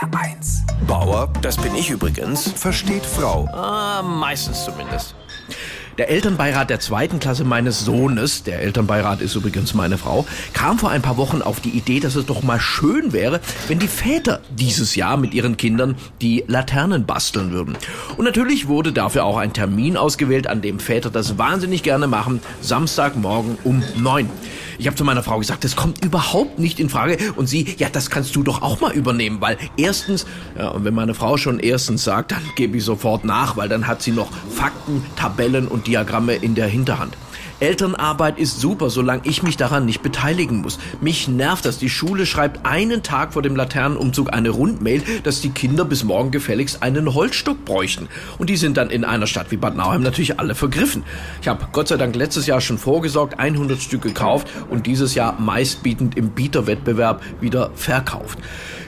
HR1. Bauer, das bin ich übrigens. Versteht Frau. Ah, meistens zumindest. Der Elternbeirat der zweiten Klasse meines Sohnes, der Elternbeirat ist übrigens meine Frau, kam vor ein paar Wochen auf die Idee, dass es doch mal schön wäre, wenn die Väter dieses Jahr mit ihren Kindern die Laternen basteln würden. Und natürlich wurde dafür auch ein Termin ausgewählt, an dem Väter das wahnsinnig gerne machen, Samstagmorgen um neun. Ich habe zu meiner Frau gesagt, das kommt überhaupt nicht in Frage. Und sie, ja, das kannst du doch auch mal übernehmen, weil erstens, ja, und wenn meine Frau schon erstens sagt, dann gebe ich sofort nach, weil dann hat sie noch Fakten, Tabellen und Diagramme in der Hinterhand. Elternarbeit ist super, solange ich mich daran nicht beteiligen muss. Mich nervt das. Die Schule schreibt einen Tag vor dem Laternenumzug eine Rundmail, dass die Kinder bis morgen gefälligst einen Holzstock bräuchten. Und die sind dann in einer Stadt wie Bad Nauheim natürlich alle vergriffen. Ich habe Gott sei Dank letztes Jahr schon vorgesorgt, 100 Stück gekauft und dieses Jahr meistbietend im Bieterwettbewerb wieder verkauft.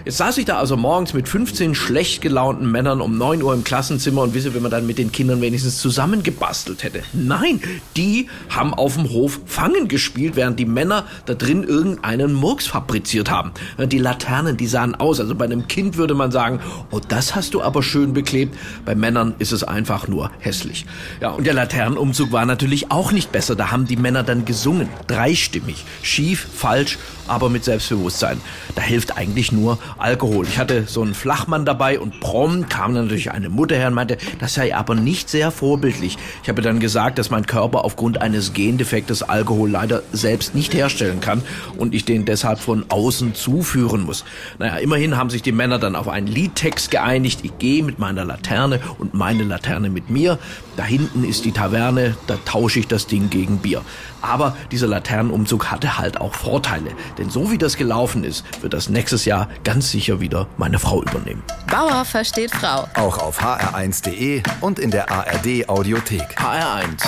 Jetzt saß ich da also morgens mit 15 schlecht gelaunten Männern um 9 Uhr im Klassenzimmer und wisse, wenn man dann mit den Kindern wenigstens zusammengebastelt hätte. Nein, die haben auf dem Hof Fangen gespielt, während die Männer da drin irgendeinen Murks fabriziert haben. Die Laternen, die sahen aus. Also bei einem Kind würde man sagen, oh, das hast du aber schön beklebt. Bei Männern ist es einfach nur hässlich. Ja, und der Laternenumzug war natürlich auch nicht besser. Da haben die Männer dann gesungen. Dreistimmig. Schief, falsch, aber mit Selbstbewusstsein. Da hilft eigentlich nur Alkohol. Ich hatte so einen Flachmann dabei und prompt kam dann natürlich eine Mutter her und meinte, das sei aber nicht sehr vorbildlich. Ich habe dann gesagt, dass mein Körper aufgrund eines Gendefektes Alkohol leider selbst nicht herstellen kann und ich den deshalb von außen zuführen muss. Naja, immerhin haben sich die Männer dann auf einen Liedtext geeinigt. Ich gehe mit meiner Laterne und meine Laterne mit mir. Da hinten ist die Taverne, da tausche ich das Ding gegen Bier. Aber dieser Laternenumzug hatte halt auch Vorteile. Denn so wie das gelaufen ist, wird das nächstes Jahr ganz sicher wieder meine Frau übernehmen. Bauer versteht Frau. Auch auf hr1.de und in der ARD Audiothek. HR1,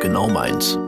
genau meins.